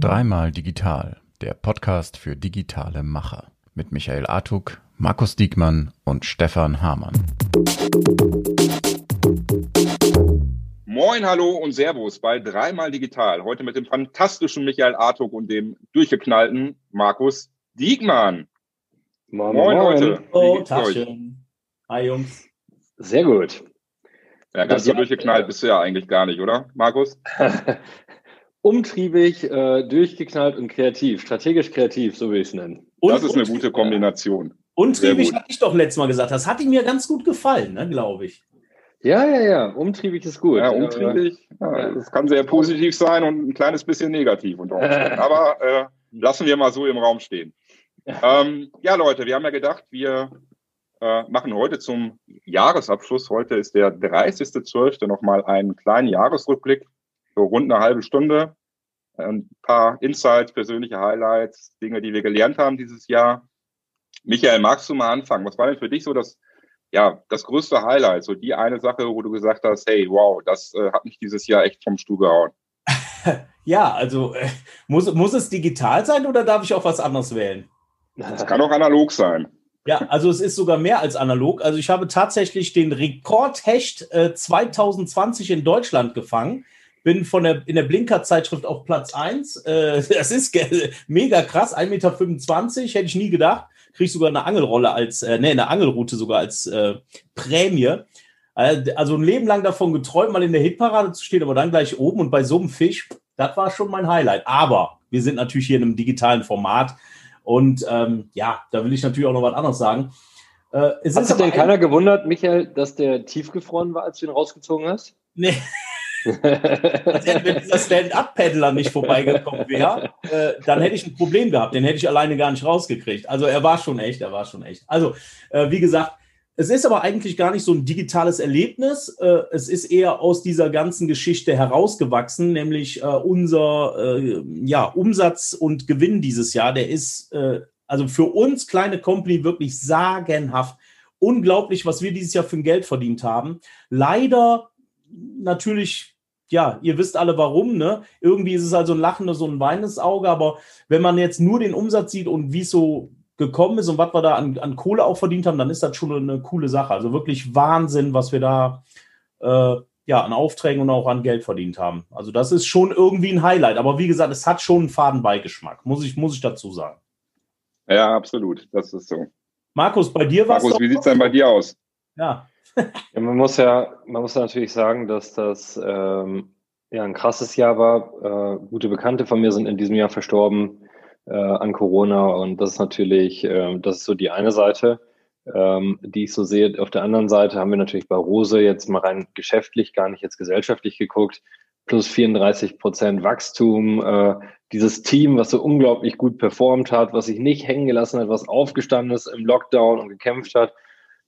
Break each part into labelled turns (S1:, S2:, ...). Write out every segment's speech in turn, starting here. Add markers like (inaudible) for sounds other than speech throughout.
S1: Dreimal digital, der Podcast für digitale Macher mit Michael Artuk, Markus Diekmann und Stefan Hamann.
S2: Moin, hallo und Servus bei Dreimal Digital. Heute mit dem fantastischen Michael Artuk und dem durchgeknallten Markus Diekmann.
S3: Moin, moin, moin. Leute.
S4: Oh, Taschen. Hi, Jungs.
S3: Sehr gut.
S2: Ja, ganz so durchgeknallt bist du ja eigentlich gar nicht, oder, Markus? (laughs)
S3: Umtriebig, äh, durchgeknallt und kreativ. Strategisch kreativ, so will ich es nennen.
S2: Und das ist eine gute Kombination.
S4: Untriebig hatte ich doch letztes Mal gesagt. Das hat ihm mir ganz gut gefallen, ne, glaube ich.
S3: Ja, ja, ja. Umtriebig ist gut.
S2: Ja, umtriebig. Ja, das kann sehr positiv sein und ein kleines bisschen negativ unter Umständen. (laughs) Aber äh, lassen wir mal so im Raum stehen. Ähm, ja, Leute, wir haben ja gedacht, wir äh, machen heute zum Jahresabschluss. Heute ist der 30.12. nochmal einen kleinen Jahresrückblick, so rund eine halbe Stunde. Ein paar Insights, persönliche Highlights, Dinge, die wir gelernt haben dieses Jahr. Michael, magst du mal anfangen? Was war denn für dich so das, ja, das größte Highlight? So die eine Sache, wo du gesagt hast, hey, wow, das äh, hat mich dieses Jahr echt vom Stuhl gehauen. (laughs)
S4: ja, also äh, muss, muss es digital sein oder darf ich auch was anderes wählen?
S2: Das kann auch analog sein.
S4: Ja, also es ist sogar mehr als analog. Also ich habe tatsächlich den Rekordhecht äh, 2020 in Deutschland gefangen. Bin von der, in der Blinker-Zeitschrift auf Platz 1. Äh, (laughs) das ist mega krass, 1,25 Meter, hätte ich nie gedacht. Kriege ich sogar eine Angelrolle als, äh, ne, eine Angelroute sogar als äh, Prämie. Äh, also ein Leben lang davon geträumt, mal in der Hitparade zu stehen, aber dann gleich oben und bei so einem Fisch, das war schon mein Highlight. Aber wir sind natürlich hier in einem digitalen Format. Und ähm, ja, da will ich natürlich auch noch was anderes sagen.
S3: Äh, Hat sich denn keiner gewundert, Michael, dass der tiefgefroren war, als du ihn rausgezogen hast?
S4: Nee. (laughs) wenn dieser Stand-Up-Paddler nicht vorbeigekommen wäre, äh, dann hätte ich ein Problem gehabt. Den hätte ich alleine gar nicht rausgekriegt. Also er war schon echt, er war schon echt. Also, äh, wie gesagt, es ist aber eigentlich gar nicht so ein digitales Erlebnis. Äh, es ist eher aus dieser ganzen Geschichte herausgewachsen, nämlich äh, unser äh, ja, Umsatz und Gewinn dieses Jahr. Der ist also für uns kleine Company wirklich sagenhaft. Unglaublich, was wir dieses Jahr für ein Geld verdient haben. Leider natürlich ja, ihr wisst alle warum, ne? Irgendwie ist es also ein lachendes und ein weinendes Auge, aber wenn man jetzt nur den Umsatz sieht und wie es so gekommen ist und was wir da an, an Kohle auch verdient haben, dann ist das schon eine coole Sache. Also wirklich Wahnsinn, was wir da äh, ja an Aufträgen und auch an Geld verdient haben. Also das ist schon irgendwie ein Highlight. Aber wie gesagt, es hat schon einen Fadenbeigeschmack, muss ich, muss ich dazu sagen.
S2: Ja, absolut. Das ist so.
S4: Markus, bei dir war
S2: Markus, wie sieht es denn bei dir aus?
S3: Ja. ja. man muss ja, man muss natürlich sagen, dass das ähm, ja ein krasses Jahr war. Äh, gute Bekannte von mir sind in diesem Jahr verstorben äh, an Corona. Und das ist natürlich, äh, das ist so die eine Seite, ähm, die ich so sehe. Auf der anderen Seite haben wir natürlich bei Rose jetzt mal rein geschäftlich, gar nicht jetzt gesellschaftlich geguckt, plus 34 Prozent Wachstum. Äh, dieses Team, was so unglaublich gut performt hat, was sich nicht hängen gelassen hat, was aufgestanden ist im Lockdown und gekämpft hat.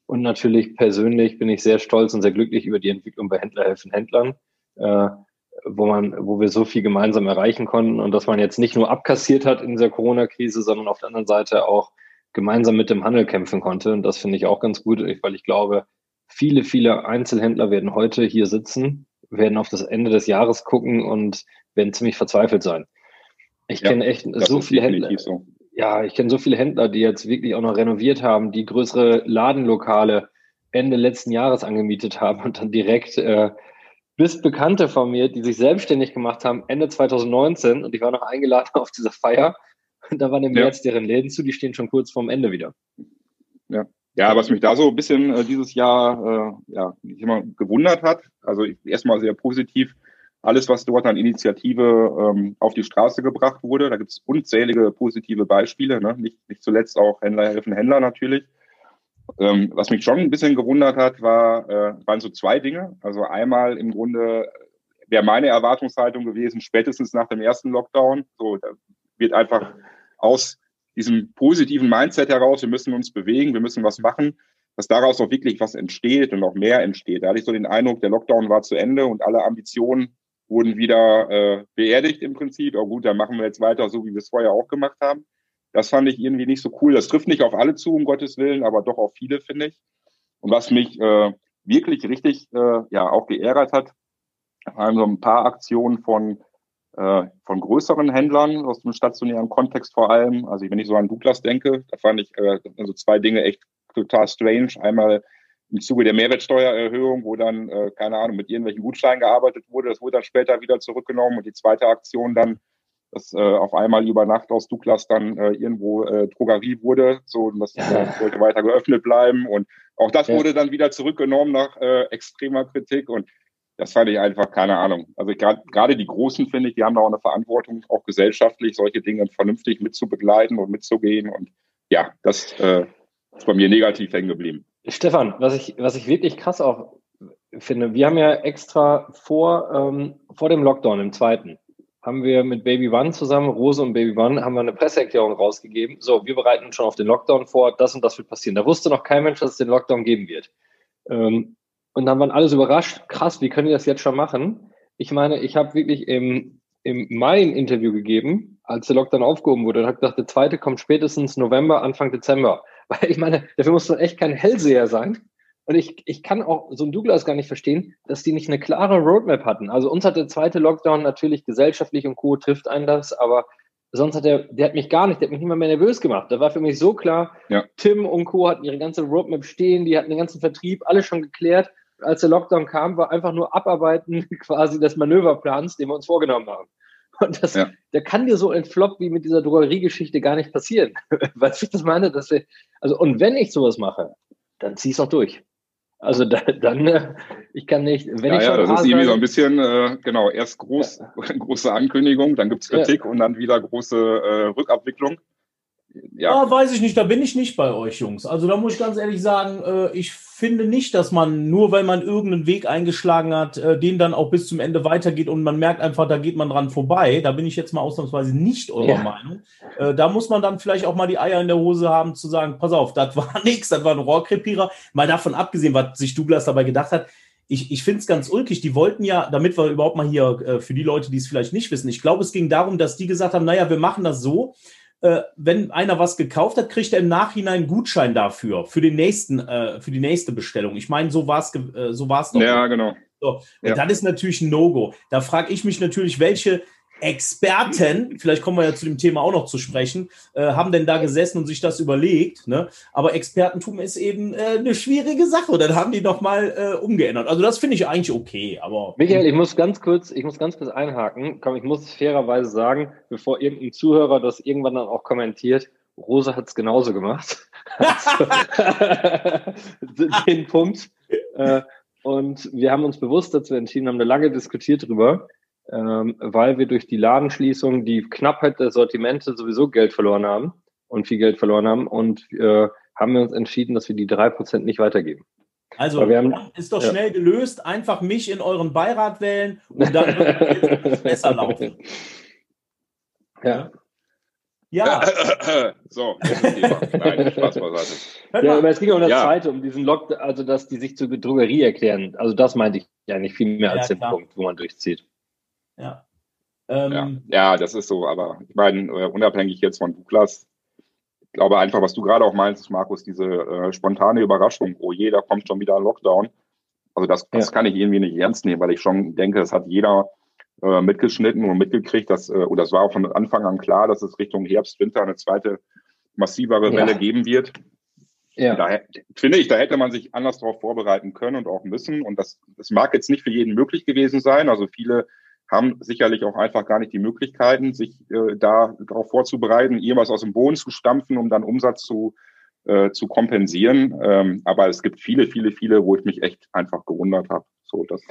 S3: Und natürlich persönlich bin ich sehr stolz und sehr glücklich über die Entwicklung bei Händler helfen Händlern. Äh, wo man, wo wir so viel gemeinsam erreichen konnten und dass man jetzt nicht nur abkassiert hat in dieser Corona-Krise, sondern auf der anderen Seite auch gemeinsam mit dem Handel kämpfen konnte. Und das finde ich auch ganz gut, weil ich glaube, viele, viele Einzelhändler werden heute hier sitzen, werden auf das Ende des Jahres gucken und werden ziemlich verzweifelt sein. Ich ja, kenne echt so viele Händler. So. Ja, ich kenne so viele Händler, die jetzt wirklich auch noch renoviert haben, die größere Ladenlokale Ende letzten Jahres angemietet haben und dann direkt äh, bis Bekannte von mir, die sich selbstständig gemacht haben, Ende 2019 und ich war noch eingeladen (laughs) auf dieser Feier. Und da waren im ja. März deren Läden zu, die stehen schon kurz vorm Ende wieder.
S2: Ja. Ja, was mich da so ein bisschen äh, dieses Jahr äh, ja, immer gewundert hat, also erstmal sehr positiv, alles, was dort an Initiative ähm, auf die Straße gebracht wurde, da gibt es unzählige positive Beispiele, ne? nicht, nicht zuletzt auch Händler helfen Händler natürlich. Ähm, was mich schon ein bisschen gewundert hat, war, äh, waren so zwei Dinge. Also einmal im Grunde wäre meine Erwartungshaltung gewesen, spätestens nach dem ersten Lockdown, so da wird einfach aus diesem positiven Mindset heraus, wir müssen uns bewegen, wir müssen was machen, dass daraus auch wirklich was entsteht und auch mehr entsteht. Da hatte ich so den Eindruck, der Lockdown war zu Ende und alle Ambitionen wurden wieder äh, beerdigt im Prinzip. Oh gut, dann machen wir jetzt weiter, so wie wir es vorher auch gemacht haben. Das fand ich irgendwie nicht so cool. Das trifft nicht auf alle zu, um Gottes Willen, aber doch auf viele, finde ich. Und was mich äh, wirklich richtig äh, ja auch geärgert hat, allem so ein paar Aktionen von, äh, von größeren Händlern aus dem stationären Kontext vor allem. Also wenn ich so an Douglas denke, da fand ich äh, also zwei Dinge echt total strange. Einmal im Zuge der Mehrwertsteuererhöhung, wo dann, äh, keine Ahnung, mit irgendwelchen Gutscheinen gearbeitet wurde. Das wurde dann später wieder zurückgenommen. Und die zweite Aktion dann, dass äh, auf einmal über Nacht aus Douglas dann äh, irgendwo äh, Drogerie wurde. So, und das äh, sollte weiter geöffnet bleiben. Und auch das ja. wurde dann wieder zurückgenommen nach äh, extremer Kritik. Und das fand ich einfach, keine Ahnung. Also gerade die Großen, finde ich, die haben da auch eine Verantwortung, auch gesellschaftlich solche Dinge vernünftig mitzubegleiten und mitzugehen. Und ja, das äh, ist bei mir negativ hängen geblieben.
S3: Stefan, was ich, was ich wirklich krass auch finde, wir haben ja extra vor, ähm, vor dem Lockdown, im zweiten, haben wir mit Baby One zusammen, Rose und Baby One, haben wir eine Presseerklärung rausgegeben. So, wir bereiten uns schon auf den Lockdown vor, das und das wird passieren. Da wusste noch kein Mensch, dass es den Lockdown geben wird. Ähm, und dann waren alles überrascht, krass, wie können die das jetzt schon machen? Ich meine, ich habe wirklich im, im Mai ein Interview gegeben, als der Lockdown aufgehoben wurde und habe gedacht, der zweite kommt spätestens November, Anfang Dezember. (laughs) Weil ich meine, dafür muss man echt kein Hellseher sein. Und ich, ich kann auch so ein Douglas gar nicht verstehen, dass die nicht eine klare Roadmap hatten. Also uns hat der zweite Lockdown natürlich gesellschaftlich und Co. trifft einen das, aber sonst hat der, der hat mich gar nicht, der hat mich nicht mal mehr nervös gemacht. Da war für mich so klar, ja. Tim und Co. hatten ihre ganze Roadmap stehen, die hatten den ganzen Vertrieb, alles schon geklärt. Als der Lockdown kam, war einfach nur Abarbeiten (laughs) quasi des Manöverplans, den wir uns vorgenommen haben. Und das, ja. der kann dir so ein Flop wie mit dieser Drogeriegeschichte gar nicht passieren. (laughs) Weil ich das meine, dass wir, also, und wenn ich sowas mache, dann zieh es auch durch. Also da, dann, äh, ich kann nicht, wenn
S2: ja,
S3: ich
S2: Ja, das ist irgendwie so ein bisschen, äh, genau, erst groß, ja. (laughs) große Ankündigung, dann gibt's Kritik ja. und dann wieder große äh, Rückabwicklung
S4: ja. ja. weiß ich nicht, da bin ich nicht bei euch, Jungs. Also da muss ich ganz ehrlich sagen, äh, ich finde nicht, dass man nur, weil man irgendeinen Weg eingeschlagen hat, äh, den dann auch bis zum Ende weitergeht und man merkt einfach, da geht man dran vorbei. Da bin ich jetzt mal ausnahmsweise nicht eurer ja. Meinung. Äh, da muss man dann vielleicht auch mal die Eier in der Hose haben, zu sagen, pass auf, das war (laughs) nichts, das war ein Rohrkrepierer. Mal davon abgesehen, was sich Douglas dabei gedacht hat, ich, ich finde es ganz ulkig. Die wollten ja, damit wir überhaupt mal hier, äh, für die Leute, die es vielleicht nicht wissen, ich glaube, es ging darum, dass die gesagt haben, naja, wir machen das so, wenn einer was gekauft hat, kriegt er im Nachhinein einen Gutschein dafür, für den nächsten, äh, für die nächste Bestellung. Ich meine, so war es äh, so war's
S2: doch. Ja, genau.
S4: So. Und ja. das ist natürlich ein No-Go. Da frage ich mich natürlich, welche Experten, vielleicht kommen wir ja zu dem Thema auch noch zu sprechen, äh, haben denn da gesessen und sich das überlegt. Ne? Aber Expertentum ist eben äh, eine schwierige Sache. Und dann haben die noch mal äh, umgeändert. Also das finde ich eigentlich okay. Aber
S3: Michael, ich muss ganz kurz, ich muss ganz kurz einhaken. Komm, ich muss fairerweise sagen, bevor irgendein Zuhörer das irgendwann dann auch kommentiert, Rose hat es genauso gemacht. (laughs) also, (laughs) den Punkt. Äh, und wir haben uns bewusst dazu entschieden, haben da lange diskutiert drüber ähm, weil wir durch die Ladenschließung die Knappheit der Sortimente sowieso Geld verloren haben und viel Geld verloren haben und äh, haben wir uns entschieden, dass wir die drei Prozent nicht weitergeben.
S4: Also haben, ist doch schnell gelöst, einfach mich in euren Beirat wählen und dann wird es (laughs) besser laufen.
S3: Ja.
S4: Ja. (coughs)
S2: so, Nein, Spaß beiseite.
S3: Ja, aber es ging um das ja. zweite, um diesen Lock, also dass die sich zur Drogerie erklären. Also das meinte ich ja nicht viel mehr als ja, den Punkt, wo man durchzieht.
S4: Ja.
S2: Ähm, ja. ja, das ist so, aber ich meine, äh, unabhängig jetzt von Douglas, ich glaube einfach, was du gerade auch meinst, Markus, diese äh, spontane Überraschung, oh je, da kommt schon wieder ein Lockdown. Also das, das ja. kann ich irgendwie nicht ernst nehmen, weil ich schon denke, das hat jeder äh, mitgeschnitten und mitgekriegt, dass, äh, oder es war auch von Anfang an klar, dass es Richtung Herbst, Winter eine zweite massivere Welle ja. geben wird. Ja. Da finde ich, da hätte man sich anders darauf vorbereiten können und auch müssen. Und das, das mag jetzt nicht für jeden möglich gewesen sein. Also viele haben sicherlich auch einfach gar nicht die Möglichkeiten, sich äh, da darauf vorzubereiten, irgendwas aus dem Boden zu stampfen, um dann Umsatz zu, äh, zu kompensieren. Ähm, aber es gibt viele, viele, viele, wo ich mich echt einfach gewundert habe. So, das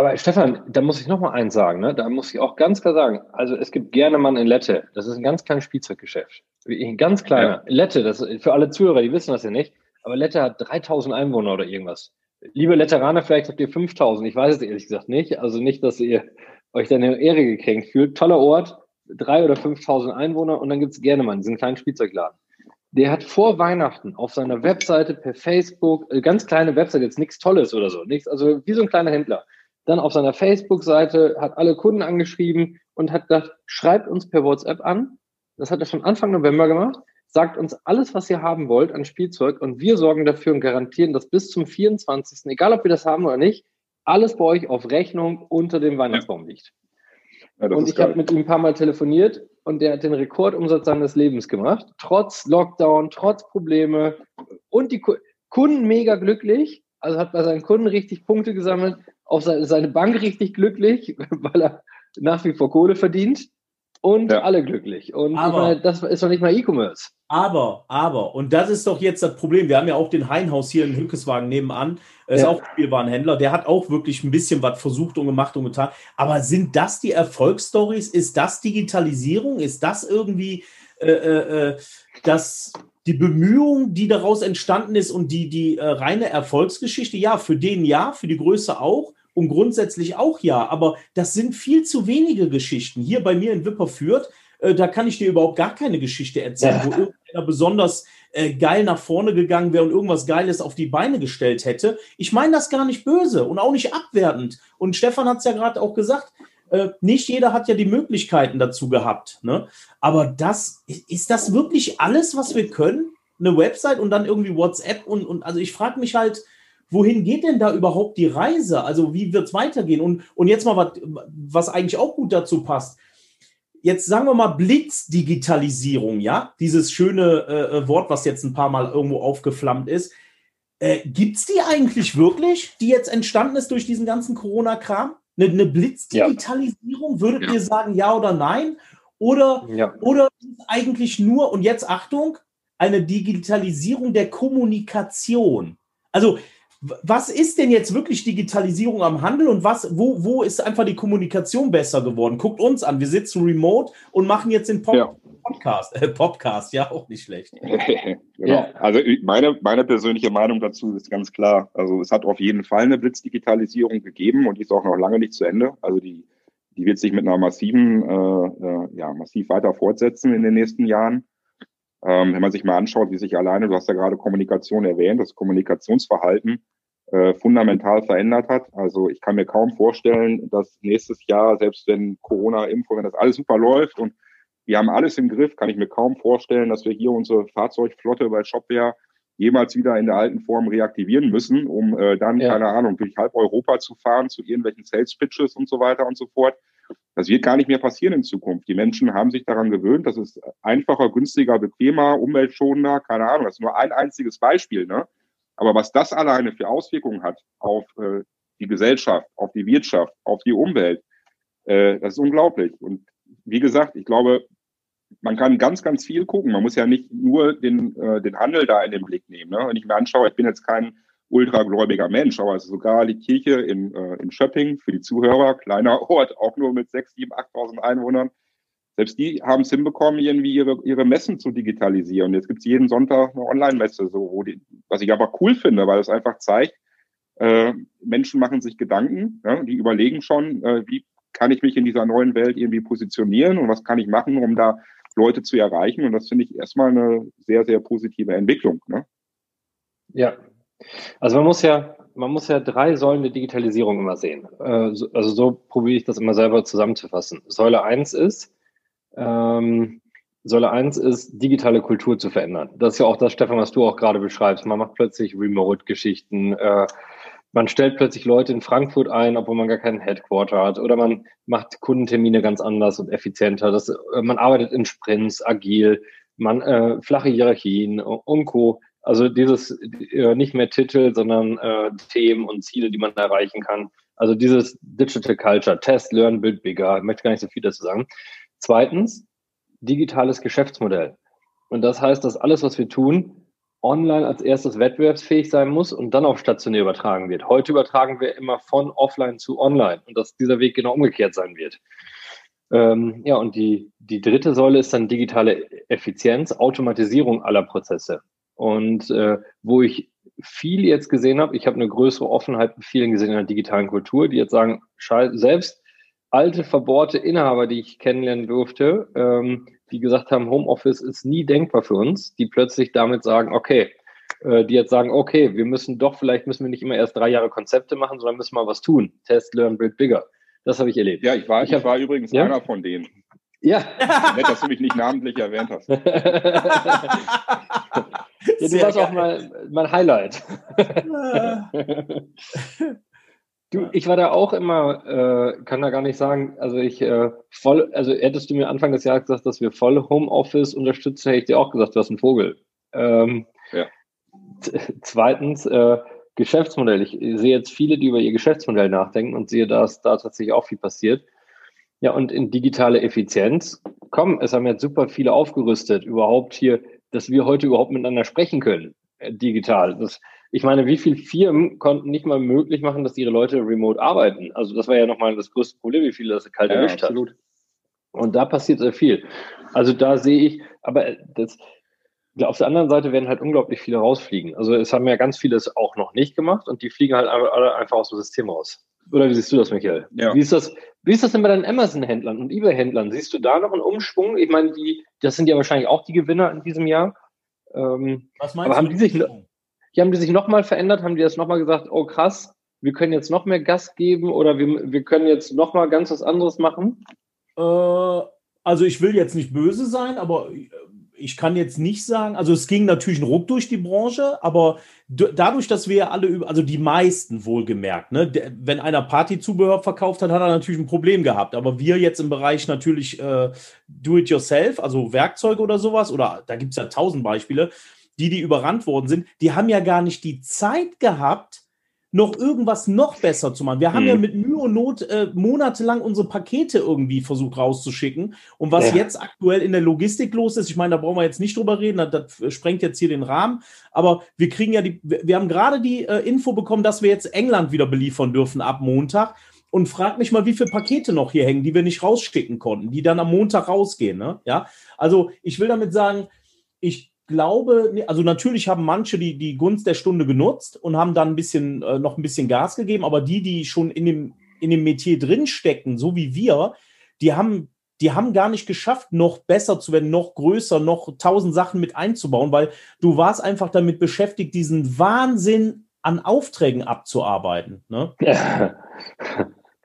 S3: aber Stefan, da muss ich noch mal eins sagen, ne? da muss ich auch ganz klar sagen, also es gibt gerne Mann in Lette, das ist ein ganz kleines Spielzeuggeschäft. Ein ganz kleiner. Ja. Lette, das für alle Zuhörer, die wissen das ja nicht, aber Lette hat 3000 Einwohner oder irgendwas. Liebe Leteraner, vielleicht habt ihr 5000. Ich weiß es ehrlich gesagt nicht. Also nicht, dass ihr euch dann in Ehre gekränkt fühlt. Toller Ort, drei oder 5000 Einwohner und dann gibt's gerne mal diesen kleinen Spielzeugladen. Der hat vor Weihnachten auf seiner Webseite per Facebook, äh, ganz kleine Webseite, jetzt nichts Tolles oder so, nichts, also wie so ein kleiner Händler. Dann auf seiner Facebook-Seite hat alle Kunden angeschrieben und hat gesagt, schreibt uns per WhatsApp an. Das hat er schon Anfang November gemacht sagt uns alles, was ihr haben wollt an Spielzeug und wir sorgen dafür und garantieren, dass bis zum 24., egal ob wir das haben oder nicht, alles bei euch auf Rechnung unter dem Weihnachtsbaum liegt. Ja, und ich habe mit ihm ein paar Mal telefoniert und der hat den Rekordumsatz seines Lebens gemacht, trotz Lockdown, trotz Probleme und die Kunden mega glücklich, also hat bei seinen Kunden richtig Punkte gesammelt, auf seine Bank richtig glücklich, (laughs) weil er nach wie vor Kohle verdient und ja. alle glücklich. Und aber, meine, das ist doch nicht mal E-Commerce.
S4: Aber, aber, und das ist doch jetzt das Problem. Wir haben ja auch den Heinhaus hier in Hückeswagen nebenan, Er ist ja. auch Spielwarenhändler, der hat auch wirklich ein bisschen was versucht und gemacht und getan. Aber sind das die Erfolgsstories? Ist das Digitalisierung? Ist das irgendwie äh, äh, äh das, die Bemühung, die daraus entstanden ist und die, die äh, reine Erfolgsgeschichte? Ja, für den ja, für die Größe auch und grundsätzlich auch ja, aber das sind viel zu wenige Geschichten. Hier bei mir in Wipperfürth, äh, da kann ich dir überhaupt gar keine Geschichte erzählen, ja. wo (laughs) irgendeiner besonders äh, geil nach vorne gegangen wäre und irgendwas Geiles auf die Beine gestellt hätte. Ich meine das gar nicht böse und auch nicht abwertend. Und Stefan hat es ja gerade auch gesagt, äh, nicht jeder hat ja die Möglichkeiten dazu gehabt. Ne? Aber das, ist das wirklich alles, was wir können? Eine Website und dann irgendwie WhatsApp und, und also ich frage mich halt, wohin geht denn da überhaupt die Reise? Also wie wird es weitergehen? Und, und jetzt mal was, was eigentlich auch gut dazu passt. Jetzt sagen wir mal Blitzdigitalisierung, ja, dieses schöne äh, äh Wort, was jetzt ein paar Mal irgendwo aufgeflammt ist. Äh, Gibt es die eigentlich wirklich, die jetzt entstanden ist durch diesen ganzen Corona-Kram? Eine, eine Blitzdigitalisierung? Ja. Würdet ja. ihr sagen ja oder nein? Oder, ja. oder eigentlich nur, und jetzt Achtung, eine Digitalisierung der Kommunikation? Also was ist denn jetzt wirklich Digitalisierung am Handel und was, wo, wo ist einfach die Kommunikation besser geworden? Guckt uns an, wir sitzen remote und machen jetzt den Pop ja. Podcast. Äh, Podcast, ja, auch nicht schlecht. (laughs)
S2: genau. Ja. Also meine, meine persönliche Meinung dazu ist ganz klar. Also es hat auf jeden Fall eine Blitzdigitalisierung gegeben und die ist auch noch lange nicht zu Ende. Also die, die wird sich mit einer massiven, äh, äh, ja, massiv weiter fortsetzen in den nächsten Jahren. Ähm, wenn man sich mal anschaut, wie sich alleine, du hast ja gerade Kommunikation erwähnt, das Kommunikationsverhalten äh, fundamental verändert hat. Also ich kann mir kaum vorstellen, dass nächstes Jahr, selbst wenn Corona-Impfung, wenn das alles super läuft und wir haben alles im Griff, kann ich mir kaum vorstellen, dass wir hier unsere Fahrzeugflotte bei Shopware jemals wieder in der alten Form reaktivieren müssen, um äh, dann, ja. keine Ahnung, durch halb Europa zu fahren, zu irgendwelchen Sales Pitches und so weiter und so fort. Das wird gar nicht mehr passieren in Zukunft. Die Menschen haben sich daran gewöhnt, das ist einfacher, günstiger, bequemer, umweltschonender, keine Ahnung. Das ist nur ein einziges Beispiel. Ne? Aber was das alleine für Auswirkungen hat auf äh, die Gesellschaft, auf die Wirtschaft, auf die Umwelt, äh, das ist unglaublich. Und wie gesagt, ich glaube, man kann ganz, ganz viel gucken. Man muss ja nicht nur den, äh, den Handel da in den Blick nehmen. Ne? Wenn ich mir anschaue, ich bin jetzt kein ultragläubiger Mensch, aber sogar die Kirche in, äh, in Schöpping für die Zuhörer, kleiner Ort, auch nur mit 6, 7, 8.000 Einwohnern. Selbst die haben es hinbekommen, irgendwie ihre, ihre Messen zu digitalisieren. Jetzt gibt es jeden Sonntag eine Online-Messe, so, wo die, was ich aber cool finde, weil es einfach zeigt, äh, Menschen machen sich Gedanken, ja, die überlegen schon, äh, wie kann ich mich in dieser neuen Welt irgendwie positionieren und was kann ich machen, um da Leute zu erreichen. Und das finde ich erstmal eine sehr, sehr positive Entwicklung. Ne?
S3: Ja, also man muss ja, man muss ja drei Säulen der Digitalisierung immer sehen. Äh, also so probiere ich das immer selber zusammenzufassen. Säule eins ist, ähm, Säule eins ist, digitale Kultur zu verändern. Das ist ja auch das, Stefan, was du auch gerade beschreibst. Man macht plötzlich Remote-Geschichten. Äh, man stellt plötzlich Leute in Frankfurt ein, obwohl man gar keinen Headquarter hat. Oder man macht Kundentermine ganz anders und effizienter. Das, äh, man arbeitet in Sprints, agil, man äh, flache Hierarchien und Co. Also dieses äh, nicht mehr Titel, sondern äh, Themen und Ziele, die man erreichen kann. Also dieses Digital Culture, Test, Learn, Build Bigger. Ich möchte gar nicht so viel dazu sagen. Zweitens, digitales Geschäftsmodell. Und das heißt, dass alles, was wir tun, online als erstes wettbewerbsfähig sein muss und dann auf stationär übertragen wird. Heute übertragen wir immer von offline zu online und dass dieser Weg genau umgekehrt sein wird. Ähm, ja, und die, die dritte Säule ist dann digitale Effizienz, Automatisierung aller Prozesse. Und äh, wo ich viel jetzt gesehen habe, ich habe eine größere Offenheit mit vielen gesehen in der digitalen Kultur, die jetzt sagen, selbst alte, verbohrte Inhaber, die ich kennenlernen durfte, ähm, die gesagt haben, Homeoffice ist nie denkbar für uns, die plötzlich damit sagen, okay, äh, die jetzt sagen, okay, wir müssen doch, vielleicht müssen wir nicht immer erst drei Jahre Konzepte machen, sondern müssen mal was tun. Test, learn, build bigger. Das habe ich erlebt.
S2: Ja, ich war, ich, ich hab, war übrigens ja? einer von denen.
S3: Ja. (laughs)
S2: Nett, dass du mich nicht namentlich erwähnt hast. (laughs) ja,
S3: du warst auch mal mein Highlight. (laughs) Du, ich war da auch immer, äh, kann da gar nicht sagen, also ich äh, voll, also hättest du mir Anfang des Jahres gesagt, dass wir voll Homeoffice unterstützen, hätte ich dir auch gesagt, du hast einen Vogel. Ähm, ja. Zweitens, äh, Geschäftsmodell. Ich sehe jetzt viele, die über ihr Geschäftsmodell nachdenken und sehe, dass da tatsächlich auch viel passiert. Ja, und in digitale Effizienz, komm, es haben jetzt super viele aufgerüstet, überhaupt hier, dass wir heute überhaupt miteinander sprechen können, äh, digital. Das, ich meine, wie viele Firmen konnten nicht mal möglich machen, dass ihre Leute remote arbeiten? Also das war ja nochmal das größte Problem, wie viele das kalt ja, erwischt absolut. hat. Und da passiert sehr viel. Also da sehe ich, aber das, auf der anderen Seite werden halt unglaublich viele rausfliegen. Also es haben ja ganz viele es auch noch nicht gemacht und die fliegen halt alle einfach aus dem System raus. Oder wie siehst du das, Michael? Ja. Wie ist das, wie ist das denn bei deinen Amazon-Händlern und eBay-Händlern? Siehst du da noch einen Umschwung? Ich meine, die, das sind ja wahrscheinlich auch die Gewinner in diesem Jahr. Ähm, Was meinst aber du? Haben die sich, hier haben die sich nochmal verändert? Haben die das nochmal gesagt, oh krass, wir können jetzt noch mehr Gas geben oder wir, wir können jetzt nochmal ganz was anderes machen?
S4: Äh, also ich will jetzt nicht böse sein, aber ich kann jetzt nicht sagen, also es ging natürlich ein Ruck durch die Branche, aber dadurch, dass wir alle, also die meisten wohlgemerkt, ne, wenn einer Partyzubehör verkauft hat, hat er natürlich ein Problem gehabt. Aber wir jetzt im Bereich natürlich äh, Do-it-yourself, also Werkzeuge oder sowas, oder da gibt es ja tausend Beispiele, die, die überrannt worden sind, die haben ja gar nicht die Zeit gehabt, noch irgendwas noch besser zu machen. Wir haben mhm. ja mit Mühe und Not äh, monatelang unsere Pakete irgendwie versucht rauszuschicken. Und was ja. jetzt aktuell in der Logistik los ist, ich meine, da brauchen wir jetzt nicht drüber reden, das, das sprengt jetzt hier den Rahmen. Aber wir kriegen ja die, wir haben gerade die äh, Info bekommen, dass wir jetzt England wieder beliefern dürfen ab Montag. Und frag mich mal, wie viele Pakete noch hier hängen, die wir nicht rausschicken konnten, die dann am Montag rausgehen. Ne? Ja, also ich will damit sagen, ich glaube, also natürlich haben manche die, die Gunst der Stunde genutzt und haben dann ein bisschen, äh, noch ein bisschen Gas gegeben, aber die, die schon in dem, in dem Metier drinstecken, so wie wir, die haben, die haben gar nicht geschafft, noch besser zu werden, noch größer, noch tausend Sachen mit einzubauen, weil du warst einfach damit beschäftigt, diesen Wahnsinn an Aufträgen abzuarbeiten. Ne? Ja.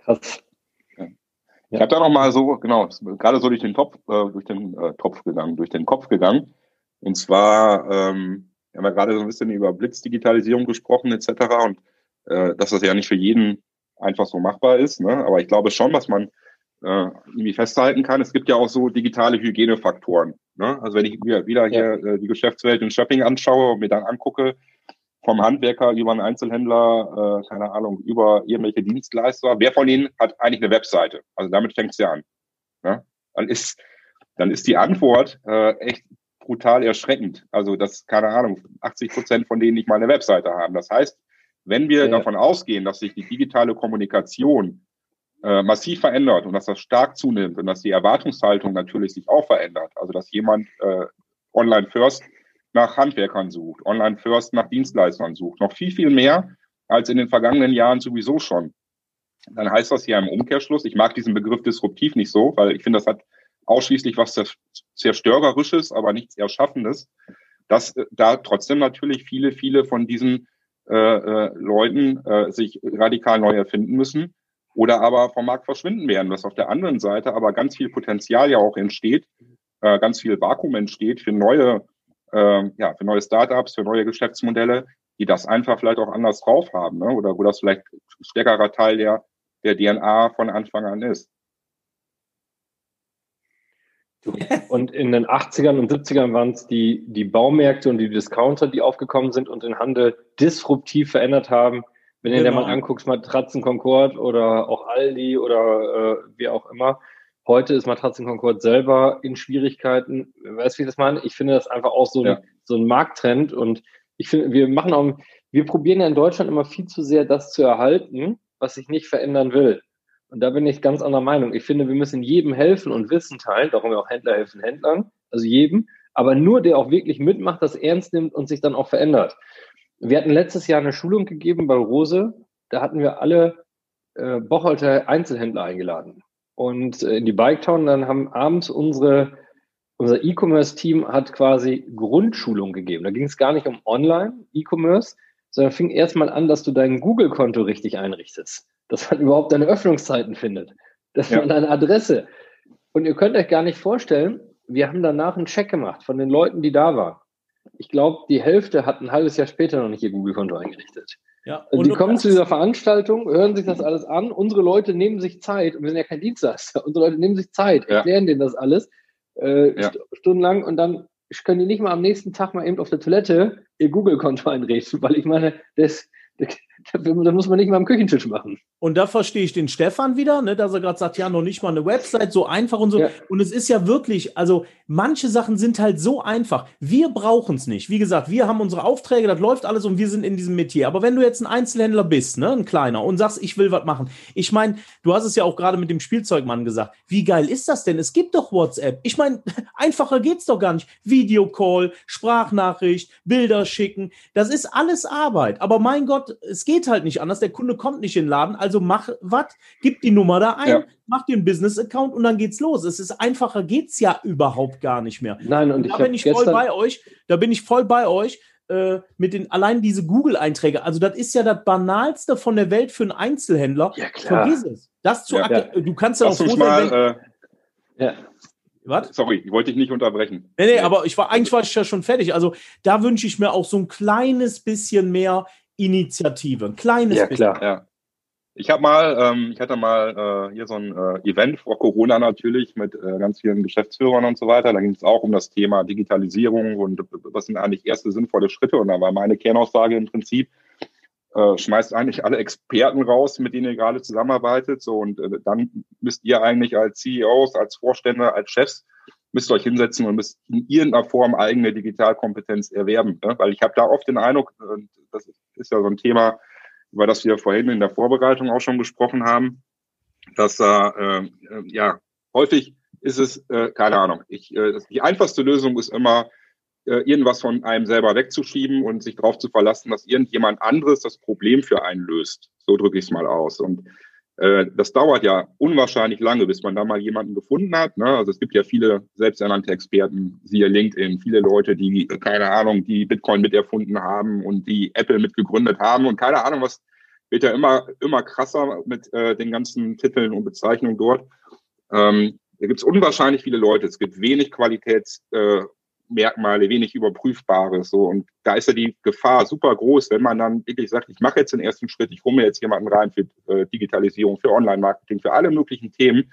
S2: Krass. Ich habe da noch mal so, genau, gerade so durch den Topf, äh, durch den äh, Topf gegangen, durch den Kopf gegangen. Und zwar ähm, haben wir gerade so ein bisschen über Blitzdigitalisierung gesprochen etc. Und äh, dass das ja nicht für jeden einfach so machbar ist. Ne? Aber ich glaube schon, was man äh, irgendwie festhalten kann. Es gibt ja auch so digitale Hygienefaktoren. Ne? Also wenn ich wieder, wieder hier äh, die Geschäftswelt in Shopping anschaue und mir dann angucke, vom Handwerker über einen Einzelhändler, äh, keine Ahnung, über irgendwelche Dienstleister, wer von ihnen hat eigentlich eine Webseite? Also damit fängt es ja an. Ne? Dann ist dann ist die Antwort äh, echt brutal erschreckend. Also das, keine Ahnung, 80 Prozent von denen nicht mal eine Webseite haben. Das heißt, wenn wir ja. davon ausgehen, dass sich die digitale Kommunikation äh, massiv verändert und dass das stark zunimmt und dass die Erwartungshaltung natürlich sich auch verändert, also dass jemand äh, online first nach Handwerkern sucht, online first nach Dienstleistern sucht, noch viel, viel mehr als in den vergangenen Jahren sowieso schon. Dann heißt das ja im Umkehrschluss, ich mag diesen Begriff disruptiv nicht so, weil ich finde, das hat ausschließlich was Zerstörerisches, aber nichts Erschaffendes, dass äh, da trotzdem natürlich viele, viele von diesen äh, äh, Leuten äh, sich radikal neu erfinden müssen oder aber vom Markt verschwinden werden, dass auf der anderen Seite aber ganz viel Potenzial ja auch entsteht, äh, ganz viel Vakuum entsteht für neue, äh, ja, für neue Startups, für neue Geschäftsmodelle, die das einfach vielleicht auch anders drauf haben, ne? oder wo das vielleicht stärkerer Teil der, der DNA von Anfang an ist.
S3: Und in den 80ern und 70ern waren es die, die Baumärkte und die Discounter, die aufgekommen sind und den Handel disruptiv verändert haben. Wenn genau. du dir genau. mal anguckst, Matratzen Concord oder auch Aldi oder äh, wie auch immer. Heute ist Matratzen Concord selber in Schwierigkeiten. Weißt du, wie ich das meine? Ich finde das einfach auch so, ein, ja. so ein Markttrend und ich finde, wir machen auch, wir probieren ja in Deutschland immer viel zu sehr, das zu erhalten, was sich nicht verändern will. Und da bin ich ganz anderer Meinung. Ich finde, wir müssen jedem helfen und Wissen teilen. Darum wir auch Händler helfen Händlern, also jedem. Aber nur der auch wirklich mitmacht, das ernst nimmt und sich dann auch verändert. Wir hatten letztes Jahr eine Schulung gegeben bei Rose. Da hatten wir alle äh, Bocholter Einzelhändler eingeladen. Und äh, in die Biketown, dann haben abends unsere, unser E-Commerce-Team hat quasi Grundschulung gegeben. Da ging es gar nicht um Online-E-Commerce, sondern fing erstmal an, dass du dein Google-Konto richtig einrichtest dass man überhaupt deine Öffnungszeiten findet, dass ja. man deine Adresse. Und ihr könnt euch gar nicht vorstellen, wir haben danach einen Check gemacht von den Leuten, die da waren. Ich glaube, die Hälfte hat ein halbes Jahr später noch nicht ihr Google-Konto eingerichtet. Ja, und, und die kommen zu dieser Veranstaltung, hören sich das alles an. Unsere Leute nehmen sich Zeit, und wir sind ja kein Dienstleister, unsere Leute nehmen sich Zeit, ja. erklären denen das alles äh, ja. stundenlang und dann können die nicht mal am nächsten Tag mal eben auf der Toilette ihr Google-Konto (laughs) einrichten, weil ich meine, das, da muss man nicht mal am Küchentisch machen.
S4: Und da verstehe ich den Stefan wieder, ne, dass er gerade sagt, ja, noch nicht mal eine Website, so einfach und so. Ja. Und es ist ja wirklich, also manche Sachen sind halt so einfach. Wir brauchen es nicht. Wie gesagt, wir haben unsere Aufträge, das läuft alles und wir sind in diesem Metier. Aber wenn du jetzt ein Einzelhändler bist, ne, ein kleiner, und sagst, ich will was machen. Ich meine, du hast es ja auch gerade mit dem Spielzeugmann gesagt. Wie geil ist das denn? Es gibt doch WhatsApp. Ich meine, (laughs) einfacher geht's doch gar nicht. Videocall, Sprachnachricht, Bilder schicken. Das ist alles Arbeit. Aber mein Gott, es geht halt nicht anders. Der Kunde kommt nicht in den Laden. Also mach was, gib die Nummer da ein, ja. mach dir einen Business-Account und dann geht's los. Es ist einfacher, geht's ja überhaupt gar nicht mehr.
S3: Nein, und, und
S4: da bin ich voll bei euch. Da bin ich voll bei euch. Äh, mit den allein diese Google-Einträge. Also das ist ja das banalste von der Welt für einen Einzelhändler.
S3: Ja, klar.
S4: Vergiss es. Das zu ja, ja. Du kannst ja auch
S2: froh sein, wenn, äh, ja. Was? Sorry, ich wollte dich nicht unterbrechen.
S4: Nee, nee, aber ich war, eigentlich war ich ja schon fertig. Also da wünsche ich mir auch so ein kleines bisschen mehr Initiative. Ein kleines
S2: ja, bisschen. Klar. Ja. Ich habe mal, ähm, ich hatte mal äh, hier so ein äh, Event vor Corona natürlich mit äh, ganz vielen Geschäftsführern und so weiter. Da ging es auch um das Thema Digitalisierung und was sind eigentlich erste sinnvolle Schritte. Und da war meine Kernaussage im Prinzip, äh, schmeißt eigentlich alle Experten raus, mit denen ihr gerade zusammenarbeitet. So und äh, dann müsst ihr eigentlich als CEOs, als Vorstände, als Chefs müsst euch hinsetzen und müsst in irgendeiner Form eigene Digitalkompetenz erwerben. Ne? Weil ich habe da oft den Eindruck, und das ist ja so ein Thema, über das wir vorhin in der Vorbereitung auch schon gesprochen haben, dass äh, ja häufig ist es, äh, keine Ahnung, ich, äh, die einfachste Lösung ist immer, äh, irgendwas von einem selber wegzuschieben und sich darauf zu verlassen, dass irgendjemand anderes das Problem für einen löst. So drücke ich es mal aus. Und äh, das dauert ja unwahrscheinlich lange, bis man da mal jemanden gefunden hat. Ne? Also es gibt ja viele selbsternannte Experten, siehe LinkedIn, viele Leute, die, keine Ahnung, die Bitcoin miterfunden haben und die Apple mitgegründet haben und keine Ahnung, was wird ja immer, immer krasser mit äh, den ganzen Titeln und Bezeichnungen dort. Ähm, da gibt es unwahrscheinlich viele Leute. Es gibt wenig Qualitäts, äh, Merkmale, wenig Überprüfbares. So. Und da ist ja die Gefahr super groß, wenn man dann wirklich sagt, ich mache jetzt den ersten Schritt, ich hole mir jetzt jemanden rein für äh, Digitalisierung, für Online-Marketing, für alle möglichen Themen,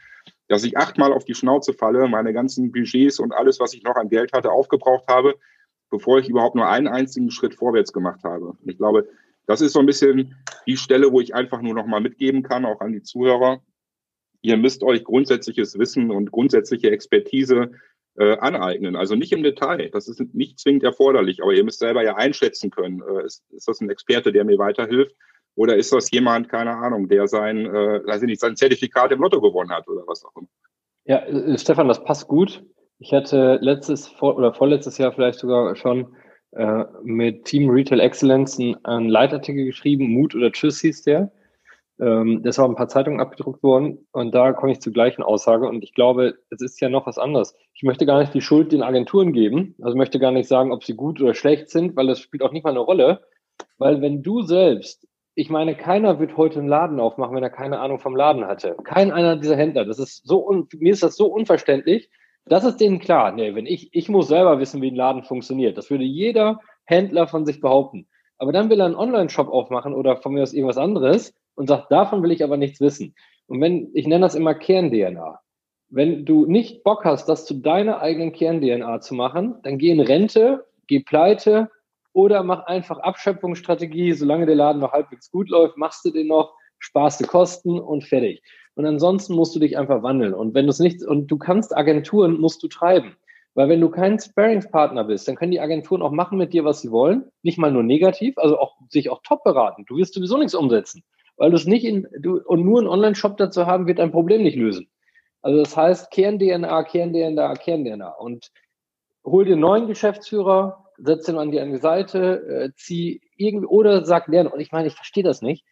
S2: dass ich achtmal auf die Schnauze falle, meine ganzen Budgets und alles, was ich noch an Geld hatte, aufgebraucht habe, bevor ich überhaupt nur einen einzigen Schritt vorwärts gemacht habe. Und ich glaube, das ist so ein bisschen die Stelle, wo ich einfach nur noch mal mitgeben kann, auch an die Zuhörer. Ihr müsst euch grundsätzliches Wissen und grundsätzliche Expertise äh, aneignen. Also nicht im Detail, das ist nicht zwingend erforderlich, aber ihr müsst selber ja einschätzen können, äh, ist, ist das ein Experte, der mir weiterhilft oder ist das jemand, keine Ahnung, der sein, äh, weiß ich nicht, sein Zertifikat im Lotto gewonnen hat oder was auch immer.
S3: Ja, äh, Stefan, das passt gut. Ich hatte letztes vor, oder vorletztes Jahr vielleicht sogar schon äh, mit Team Retail Excellence einen Leitartikel geschrieben, Mut oder Tschüss hieß der. Ähm, ist auch ein paar Zeitungen abgedruckt worden und da komme ich zur gleichen Aussage und ich glaube, es ist ja noch was anderes. Ich möchte gar nicht die Schuld den Agenturen geben, also möchte gar nicht sagen, ob sie gut oder schlecht sind, weil das spielt auch nicht mal eine Rolle, weil wenn du selbst, ich meine, keiner wird heute einen Laden aufmachen, wenn er keine Ahnung vom Laden hatte. Kein einer dieser Händler, das ist so, un mir ist das so unverständlich, das ist denen klar. Nee, wenn ich, ich muss selber wissen, wie ein Laden funktioniert. Das würde jeder Händler von sich behaupten. Aber dann will er einen Online-Shop aufmachen oder von mir aus irgendwas anderes und sagt, davon will ich aber nichts wissen. Und wenn, ich nenne das immer Kern-DNA. Wenn du nicht Bock hast, das zu deiner eigenen Kern-DNA zu machen, dann geh in Rente, geh pleite oder mach einfach Abschöpfungsstrategie. Solange der Laden noch halbwegs gut läuft, machst du den noch, sparst du Kosten und fertig. Und ansonsten musst du dich einfach wandeln. Und wenn du es nicht, und du kannst Agenturen, musst du treiben. Weil wenn du kein Sparingspartner bist, dann können die Agenturen auch machen mit dir, was sie wollen. Nicht mal nur negativ, also auch sich auch top beraten. Du wirst sowieso nichts umsetzen weil du es nicht in, du, und nur einen Online-Shop dazu haben, wird dein Problem nicht lösen. Also das heißt, Kern-DNA, Kern-DNA, Kern-DNA und hol dir einen neuen Geschäftsführer, setz den an die, die Seite, äh, zieh irgendwie, oder sag lernen. Und ich meine, ich verstehe das nicht.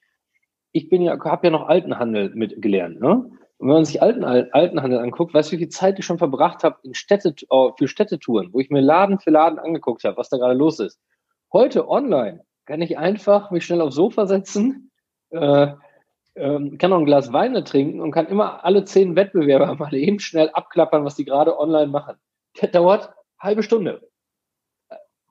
S3: Ich bin ja, habe ja noch Altenhandel mit gelernt, ne? Und wenn man sich Alten, Altenhandel anguckt, weißt du, wie viel Zeit ich schon verbracht habe in Städte, oh, für Städtetouren, wo ich mir Laden für Laden angeguckt habe, was da gerade los ist. Heute online kann ich einfach mich schnell aufs Sofa setzen, äh, äh, kann noch ein Glas Wein trinken und kann immer alle zehn Wettbewerber (laughs) mal eben schnell abklappern, was die gerade online machen. Das dauert halbe Stunde.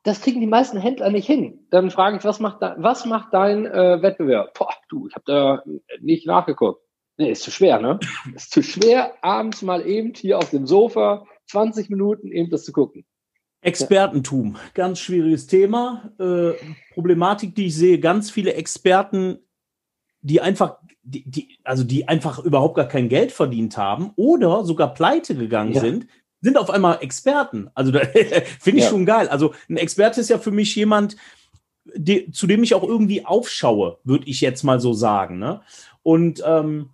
S3: das kriegen die meisten Händler nicht hin. Dann frage ich, was macht, da, was macht dein äh, Wettbewerb? Boah, du, ich habe da nicht nachgeguckt. Nee, ist zu schwer, ne? (laughs) Ist zu schwer, abends mal eben hier auf dem Sofa 20 Minuten eben das zu gucken.
S4: Expertentum, ganz schwieriges Thema. Äh, Problematik, die ich sehe, ganz viele Experten, die einfach, die, die, also die einfach überhaupt gar kein Geld verdient haben oder sogar pleite gegangen ja. sind, sind auf einmal Experten. Also (laughs) finde ich ja. schon geil. Also ein Experte ist ja für mich jemand, die, zu dem ich auch irgendwie aufschaue, würde ich jetzt mal so sagen. Ne? Und ähm,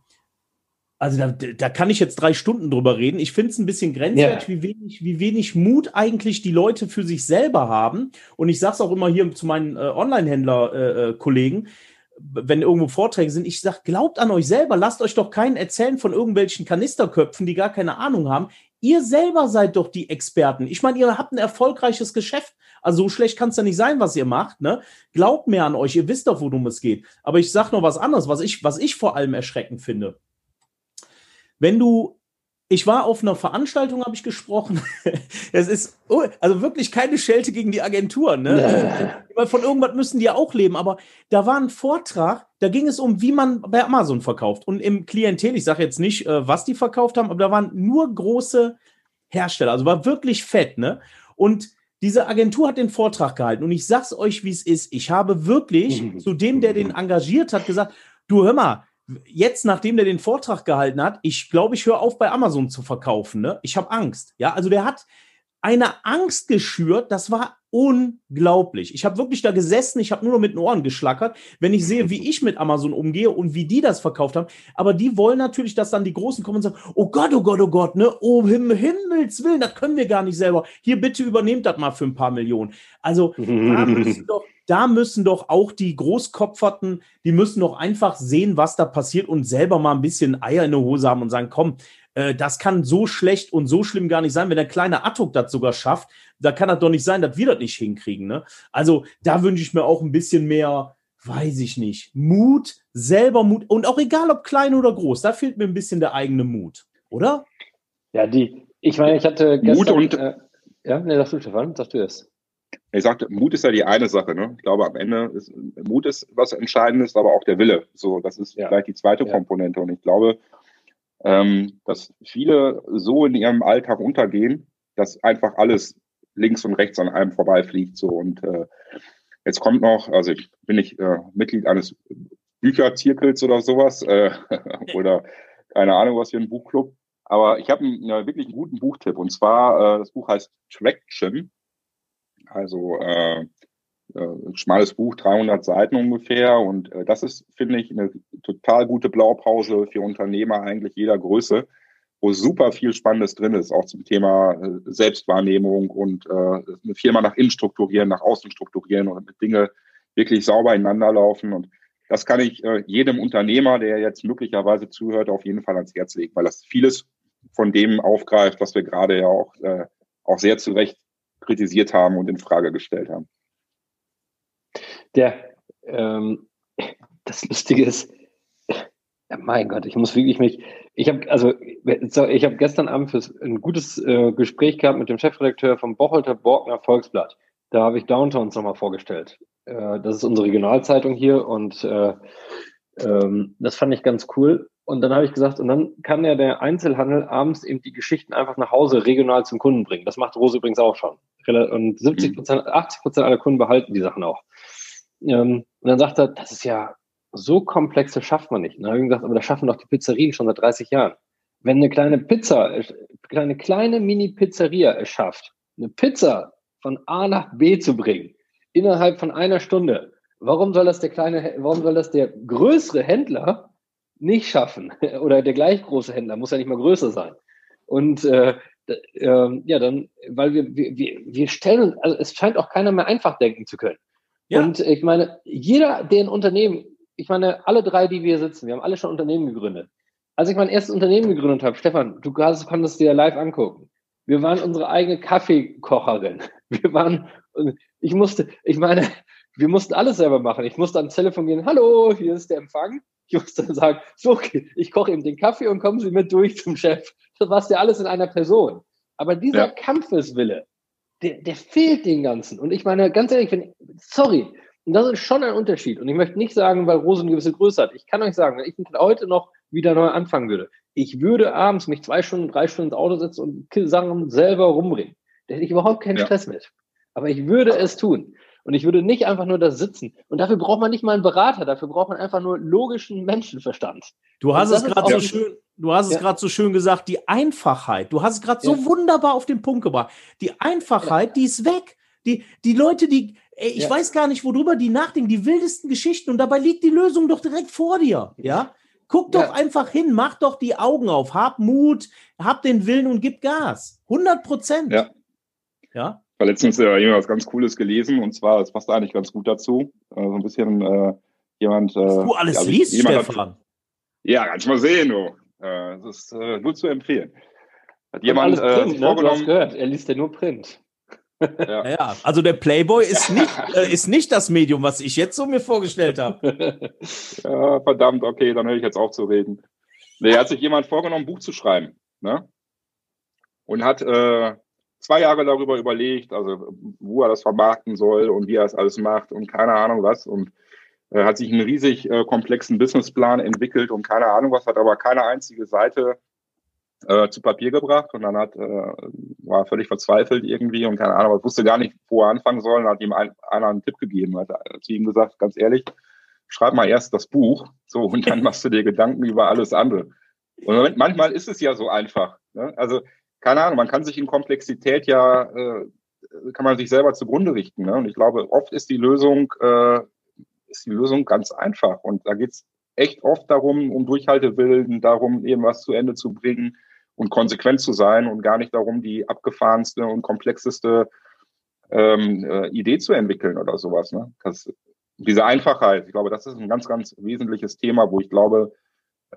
S4: also da, da kann ich jetzt drei Stunden drüber reden. Ich finde es ein bisschen grenzwertig, ja. wie, wenig, wie wenig Mut eigentlich die Leute für sich selber haben. Und ich sage es auch immer hier zu meinen äh, Online-Händler-Kollegen, äh, äh wenn irgendwo Vorträge sind, ich sage, glaubt an euch selber, lasst euch doch keinen erzählen von irgendwelchen Kanisterköpfen, die gar keine Ahnung haben. Ihr selber seid doch die Experten. Ich meine, ihr habt ein erfolgreiches Geschäft. Also so schlecht kann es ja nicht sein, was ihr macht. Ne? Glaubt mehr an euch. Ihr wisst doch, worum es geht. Aber ich sage noch was anderes, was ich, was ich vor allem erschreckend finde. Wenn du ich war auf einer Veranstaltung, habe ich gesprochen. (laughs) Es ist oh, also wirklich keine Schelte gegen die Agenturen. Ne? Weil von irgendwas müssen die ja auch leben. Aber da war ein Vortrag, da ging es um, wie man bei Amazon verkauft. Und im Klientel, ich sage jetzt nicht, äh, was die verkauft haben, aber da waren nur große Hersteller. Also war wirklich fett. Ne? Und diese Agentur hat den Vortrag gehalten. Und ich sag's euch, wie es ist. Ich habe wirklich (laughs) zu dem, der den engagiert hat, gesagt, du hör mal, jetzt, nachdem der den Vortrag gehalten hat, ich glaube, ich höre auf, bei Amazon zu verkaufen. Ne? Ich habe Angst. Ja, also der hat eine Angst geschürt, das war unglaublich. Ich habe wirklich da gesessen, ich habe nur noch mit den Ohren geschlackert, wenn ich sehe, wie ich mit Amazon umgehe und wie die das verkauft haben. Aber die wollen natürlich, dass dann die Großen kommen und sagen, oh Gott, oh Gott, oh Gott, ne, oh Himmels Willen, das können wir gar nicht selber. Hier, bitte übernehmt das mal für ein paar Millionen. Also da müssen (laughs) doch, da müssen doch auch die Großkopferten, die müssen doch einfach sehen, was da passiert und selber mal ein bisschen Eier in der Hose haben und sagen, komm, das kann so schlecht und so schlimm gar nicht sein, wenn der kleine Atok das sogar schafft. Da kann das doch nicht sein, dass wir das nicht hinkriegen. Ne? Also da wünsche ich mir auch ein bisschen mehr, weiß ich nicht, Mut, selber Mut und auch egal ob klein oder groß, da fehlt mir ein bisschen der eigene Mut, oder?
S3: Ja, die, ich meine, ich hatte gestern, Mut und äh, ja, ne, sagst du, Stefan, sagst du das?
S2: Ich sagte, Mut ist ja die eine Sache. Ne? Ich glaube, am Ende ist Mut ist was Entscheidendes, aber auch der Wille. So, das ist ja. vielleicht die zweite ja. Komponente. Und ich glaube, ähm, dass viele so in ihrem Alltag untergehen, dass einfach alles links und rechts an einem vorbeifliegt. So. Und äh, jetzt kommt noch, also ich bin nicht äh, Mitglied eines Bücherzirkels oder sowas äh, (laughs) oder keine Ahnung was für ein Buchclub, aber ich habe einen äh, wirklich guten Buchtipp. Und zwar äh, das Buch heißt Traction, also äh, äh, schmales Buch, 300 Seiten ungefähr. Und äh, das ist, finde ich, eine total gute Blaupause für Unternehmer eigentlich jeder Größe, wo super viel Spannendes drin ist, auch zum Thema äh, Selbstwahrnehmung und äh, eine Firma nach innen strukturieren, nach außen strukturieren und Dinge wirklich sauber ineinander laufen. Und das kann ich äh, jedem Unternehmer, der jetzt möglicherweise zuhört, auf jeden Fall ans Herz legen, weil das vieles von dem aufgreift, was wir gerade ja auch, äh, auch sehr zu Recht kritisiert haben und in Frage gestellt haben.
S3: Der, ähm, das Lustige ist, mein Gott, ich muss wirklich mich, ich habe also, ich habe gestern Abend fürs, ein gutes äh, Gespräch gehabt mit dem Chefredakteur vom Bocholter Borgner Volksblatt. Da habe ich Downtowns nochmal vorgestellt. Äh, das ist unsere Regionalzeitung hier und äh, ähm, das fand ich ganz cool. Und dann habe ich gesagt, und dann kann ja der Einzelhandel abends eben die Geschichten einfach nach Hause regional zum Kunden bringen. Das macht Rose übrigens auch schon. Und 70 Prozent, 80 Prozent aller Kunden behalten die Sachen auch. Ähm, und dann sagt er, das ist ja so komplex, das schafft man nicht. Und dann habe ich gesagt, aber das schaffen doch die Pizzerien schon seit 30 Jahren. Wenn eine kleine Pizza, eine kleine Mini-Pizzeria es schafft, eine Pizza von A nach B zu bringen, innerhalb von einer Stunde, warum soll das der kleine, warum soll das der größere Händler nicht schaffen? (laughs) Oder der gleich große Händler, muss ja nicht mal größer sein. Und äh, äh, ja, dann, weil wir, wir, wir stellen, also es scheint auch keiner mehr einfach denken zu können. Ja. Und ich meine, jeder, der ein Unternehmen, ich meine, alle drei, die wir sitzen, wir haben alle schon Unternehmen gegründet. Als ich mein erstes Unternehmen gegründet habe, Stefan, du konntest dir live angucken. Wir waren unsere eigene Kaffeekocherin. (laughs) Wir waren, ich musste, ich meine, wir mussten alles selber machen. Ich musste ans Telefon gehen, hallo, hier ist der Empfang. Ich musste dann sagen, so, okay, ich koche eben den Kaffee und kommen Sie mit durch zum Chef. Das war ja alles in einer Person. Aber dieser ja. Kampfeswille, der, der fehlt den Ganzen. Und ich meine, ganz ehrlich, wenn, sorry, und das ist schon ein Unterschied. Und ich möchte nicht sagen, weil Rose eine gewisse Größe hat. Ich kann euch sagen, wenn ich heute noch wieder neu anfangen würde, ich würde abends mich zwei Stunden, drei Stunden ins Auto setzen und Sachen selber rumbringen. Da hätte ich überhaupt keinen ja. Stress mit. Aber ich würde es tun. Und ich würde nicht einfach nur da sitzen. Und dafür braucht man nicht mal einen Berater, dafür braucht man einfach nur logischen Menschenverstand.
S4: Du hast es gerade so schön, du hast ja. es gerade so schön gesagt, die Einfachheit. Du hast es gerade ja. so wunderbar auf den Punkt gebracht. Die Einfachheit, ja. die ist weg. Die, die Leute, die, ey, ich weiß gar nicht, worüber die nachdenken, die wildesten Geschichten und dabei liegt die Lösung doch direkt vor dir. Ja? Guck doch einfach hin, mach doch die Augen auf, hab Mut, hab den Willen und gib Gas. 100 Prozent.
S2: Ja. Ja war letztens äh, jemand was ganz Cooles gelesen und zwar, das passt eigentlich ganz gut dazu, äh, so ein bisschen äh, jemand. Äh,
S4: Was du alles ja, liest, jemand Stefan.
S2: Hat, ja, kannst mal sehen, du. Äh, das ist äh, nur zu empfehlen. Hat jemand
S3: äh, Print, ne? Du hast gehört, er liest ja nur Print.
S4: Ja. ja. also der Playboy (laughs) ist nicht, äh, ist nicht das Medium, was ich jetzt so mir vorgestellt habe. (laughs)
S2: ja, verdammt, okay, dann höre ich jetzt auf zu reden. Nee, hat sich jemand vorgenommen, ein Buch zu schreiben. Ne? Und hat äh, zwei Jahre darüber überlegt, also wo er das vermarkten soll und wie er das alles macht und keine Ahnung was. Und äh, hat sich einen riesig äh, komplexen Businessplan entwickelt und keine Ahnung was, hat aber keine einzige Seite äh, zu Papier gebracht und dann hat, äh, war völlig verzweifelt irgendwie und keine Ahnung, was wusste gar nicht, wo er anfangen soll und hat ihm ein, einer einen Tipp gegeben, hat zu ihm gesagt, ganz ehrlich, schreib mal erst das Buch, so und dann machst du dir Gedanken über alles andere. Und manchmal ist es ja so einfach. Ne? Also keine Ahnung, man kann sich in Komplexität ja, äh, kann man sich selber zugrunde richten. Ne? Und ich glaube, oft ist die Lösung, äh, ist die Lösung ganz einfach. Und da geht's echt oft darum, um Durchhaltewillen, darum, eben was zu Ende zu bringen und konsequent zu sein und gar nicht darum, die abgefahrenste und komplexeste ähm, äh, Idee zu entwickeln oder sowas. Ne? Das, diese Einfachheit, ich glaube, das ist ein ganz, ganz wesentliches Thema, wo ich glaube,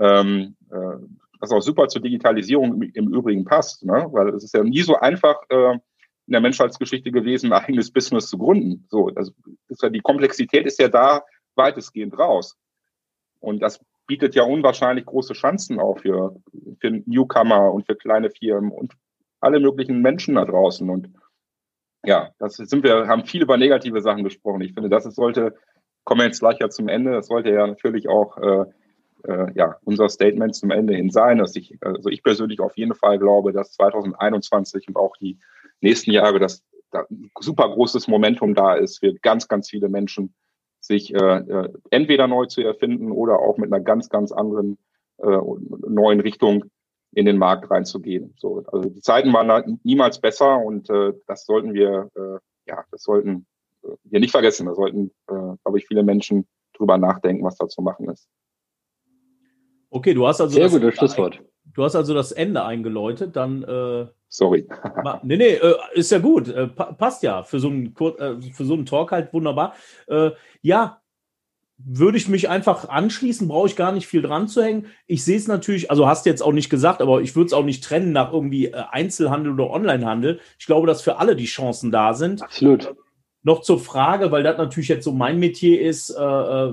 S2: ähm, äh, was auch super zur Digitalisierung im, im Übrigen passt, ne? weil es ist ja nie so einfach äh, in der Menschheitsgeschichte gewesen, ein eigenes Business zu gründen. So, also ist ja, die Komplexität ist ja da weitestgehend raus. Und das bietet ja unwahrscheinlich große Chancen auch für, für Newcomer und für kleine Firmen und alle möglichen Menschen da draußen. Und ja, das sind wir, haben viel über negative Sachen gesprochen. Ich finde, das sollte, kommen wir jetzt gleich ja zum Ende, das sollte ja natürlich auch äh, äh, ja, unser Statement zum Ende hin sein, dass ich, also ich persönlich auf jeden Fall glaube, dass 2021 und auch die nächsten Jahre, dass da ein super großes Momentum da ist für ganz, ganz viele Menschen, sich äh, äh, entweder neu zu erfinden oder auch mit einer ganz, ganz anderen äh, neuen Richtung in den Markt reinzugehen. So, also die Zeiten waren niemals besser und äh, das sollten wir, äh, ja, das sollten wir nicht vergessen. Da sollten, äh, glaube ich, viele Menschen drüber nachdenken, was da zu machen ist.
S4: Okay, du hast also.
S3: Sehr gutes Schlusswort.
S4: Du hast also das Ende eingeläutet, dann. Äh,
S2: Sorry. (laughs)
S4: nee, nee, äh, ist ja gut. Äh, passt ja. Für so, einen, äh, für so einen Talk halt wunderbar. Äh, ja, würde ich mich einfach anschließen, brauche ich gar nicht viel dran zu hängen. Ich sehe es natürlich, also hast du jetzt auch nicht gesagt, aber ich würde es auch nicht trennen nach irgendwie äh, Einzelhandel oder Onlinehandel. Ich glaube, dass für alle die Chancen da sind.
S3: Absolut.
S4: Noch zur Frage, weil das natürlich jetzt so mein Metier ist, äh,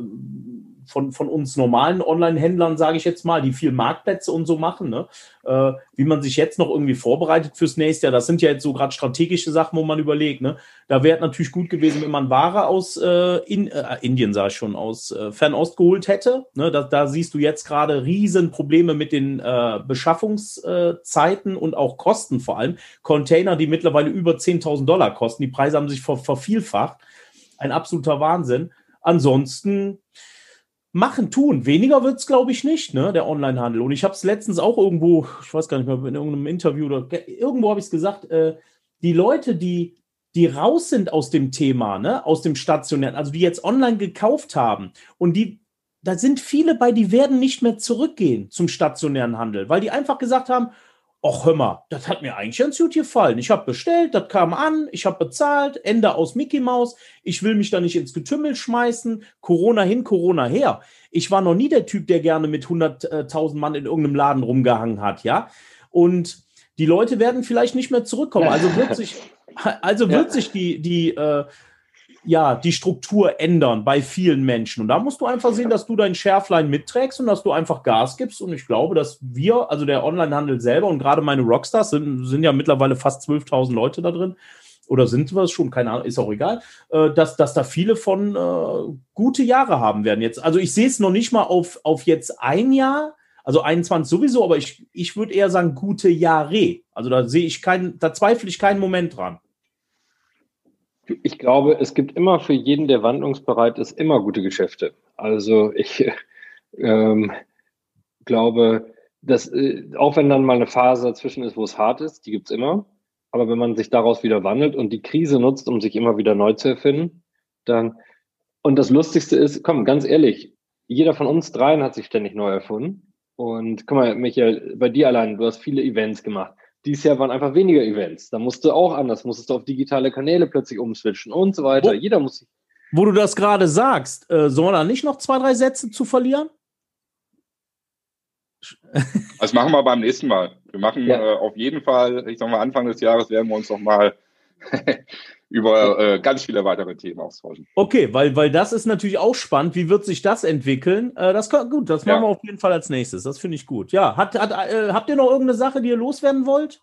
S4: von, von uns normalen Online-Händlern, sage ich jetzt mal, die viel Marktplätze und so machen, ne? äh, wie man sich jetzt noch irgendwie vorbereitet fürs nächste Jahr. Das sind ja jetzt so gerade strategische Sachen, wo man überlegt. Ne? Da wäre natürlich gut gewesen, wenn man Ware aus äh, in, äh, Indien, sage ich schon, aus äh, Fernost geholt hätte. Ne? Da, da siehst du jetzt gerade Riesenprobleme mit den äh, Beschaffungszeiten und auch Kosten vor allem. Container, die mittlerweile über 10.000 Dollar kosten. Die Preise haben sich ver vervielfacht. Ein absoluter Wahnsinn. Ansonsten machen, tun. Weniger wird es, glaube ich, nicht, ne, der Onlinehandel. Und ich habe es letztens auch irgendwo, ich weiß gar nicht mehr, in irgendeinem Interview oder irgendwo habe ich es gesagt, äh, die Leute, die, die raus sind aus dem Thema, ne, aus dem stationären, also die jetzt online gekauft haben und die, da sind viele bei, die werden nicht mehr zurückgehen zum stationären Handel, weil die einfach gesagt haben, ach hör mal, das hat mir eigentlich ganz gut gefallen. Ich habe bestellt, das kam an, ich habe bezahlt, Ende aus Mickey Mouse. Ich will mich da nicht ins Getümmel schmeißen. Corona hin, Corona her. Ich war noch nie der Typ, der gerne mit 100.000 Mann in irgendeinem Laden rumgehangen hat, ja. Und die Leute werden vielleicht nicht mehr zurückkommen. Also wird sich, (laughs) also wird ja. sich die, die, äh, ja, die Struktur ändern bei vielen Menschen. Und da musst du einfach sehen, dass du dein Schärflein mitträgst und dass du einfach Gas gibst. Und ich glaube, dass wir, also der Onlinehandel selber und gerade meine Rockstars sind, sind ja mittlerweile fast 12.000 Leute da drin, oder sind wir es schon, keine Ahnung, ist auch egal, äh, dass, dass da viele von äh, gute Jahre haben werden jetzt. Also ich sehe es noch nicht mal auf, auf jetzt ein Jahr, also 21 sowieso, aber ich, ich würde eher sagen gute Jahre. Also da sehe ich keinen, da zweifle ich keinen Moment dran.
S3: Ich glaube, es gibt immer für jeden, der wandlungsbereit ist, immer gute Geschäfte. Also ich (laughs) ähm, glaube, dass äh, auch wenn dann mal eine Phase dazwischen ist, wo es hart ist, die gibt's immer. Aber wenn man sich daraus wieder wandelt und die Krise nutzt, um sich immer wieder neu zu erfinden, dann und das Lustigste ist, komm, ganz ehrlich, jeder von uns dreien hat sich ständig neu erfunden. Und guck mal, Michael, bei dir allein, du hast viele Events gemacht. Dieses Jahr waren einfach weniger Events. Da musst du auch anders, musstest du auf digitale Kanäle plötzlich umswitchen und so weiter. Wo, Jeder muss sich.
S4: Wo du das gerade sagst, äh, soll da nicht noch zwei, drei Sätze zu verlieren? (laughs)
S2: Das machen wir beim nächsten Mal. Wir machen ja. äh, auf jeden Fall, ich sag mal, Anfang des Jahres werden wir uns noch mal über äh, ganz viele weitere Themen austauschen.
S4: Okay, weil, weil das ist natürlich auch spannend. Wie wird sich das entwickeln? Äh, das kann, gut, das machen ja. wir auf jeden Fall als nächstes. Das finde ich gut. Ja, hat, hat, äh, habt ihr noch irgendeine Sache, die ihr loswerden wollt?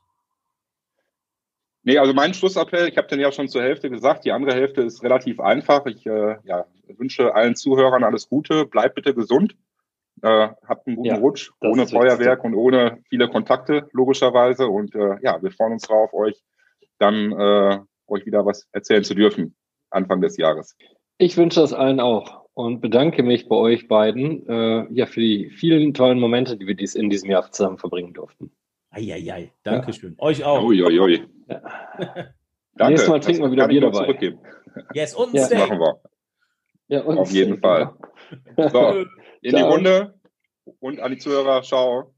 S2: Nee, also mein Schlussappell, ich habe den ja schon zur Hälfte gesagt, die andere Hälfte ist relativ einfach. Ich äh, ja, wünsche allen Zuhörern alles Gute, bleibt bitte gesund. Äh, habt einen guten ja, Rutsch, ohne Feuerwerk und ohne viele Kontakte, logischerweise. Und äh, ja, wir freuen uns drauf, euch dann äh, euch wieder was erzählen zu dürfen, Anfang des Jahres.
S3: Ich wünsche das allen auch und bedanke mich bei euch beiden äh, ja für die vielen tollen Momente, die wir dies in diesem Jahr zusammen verbringen durften.
S4: Eieiei, Dankeschön. Ja. Euch auch.
S2: Ui, ui, ui. Ja. (laughs)
S3: Danke. Nächstes Mal trinken wir wieder Bier dabei.
S2: Zurückgeben.
S4: Yes, und
S2: ja. Steak. machen wir. Ja, Auf jeden Fall. So, in die Runde und an die Zuhörer. Ciao.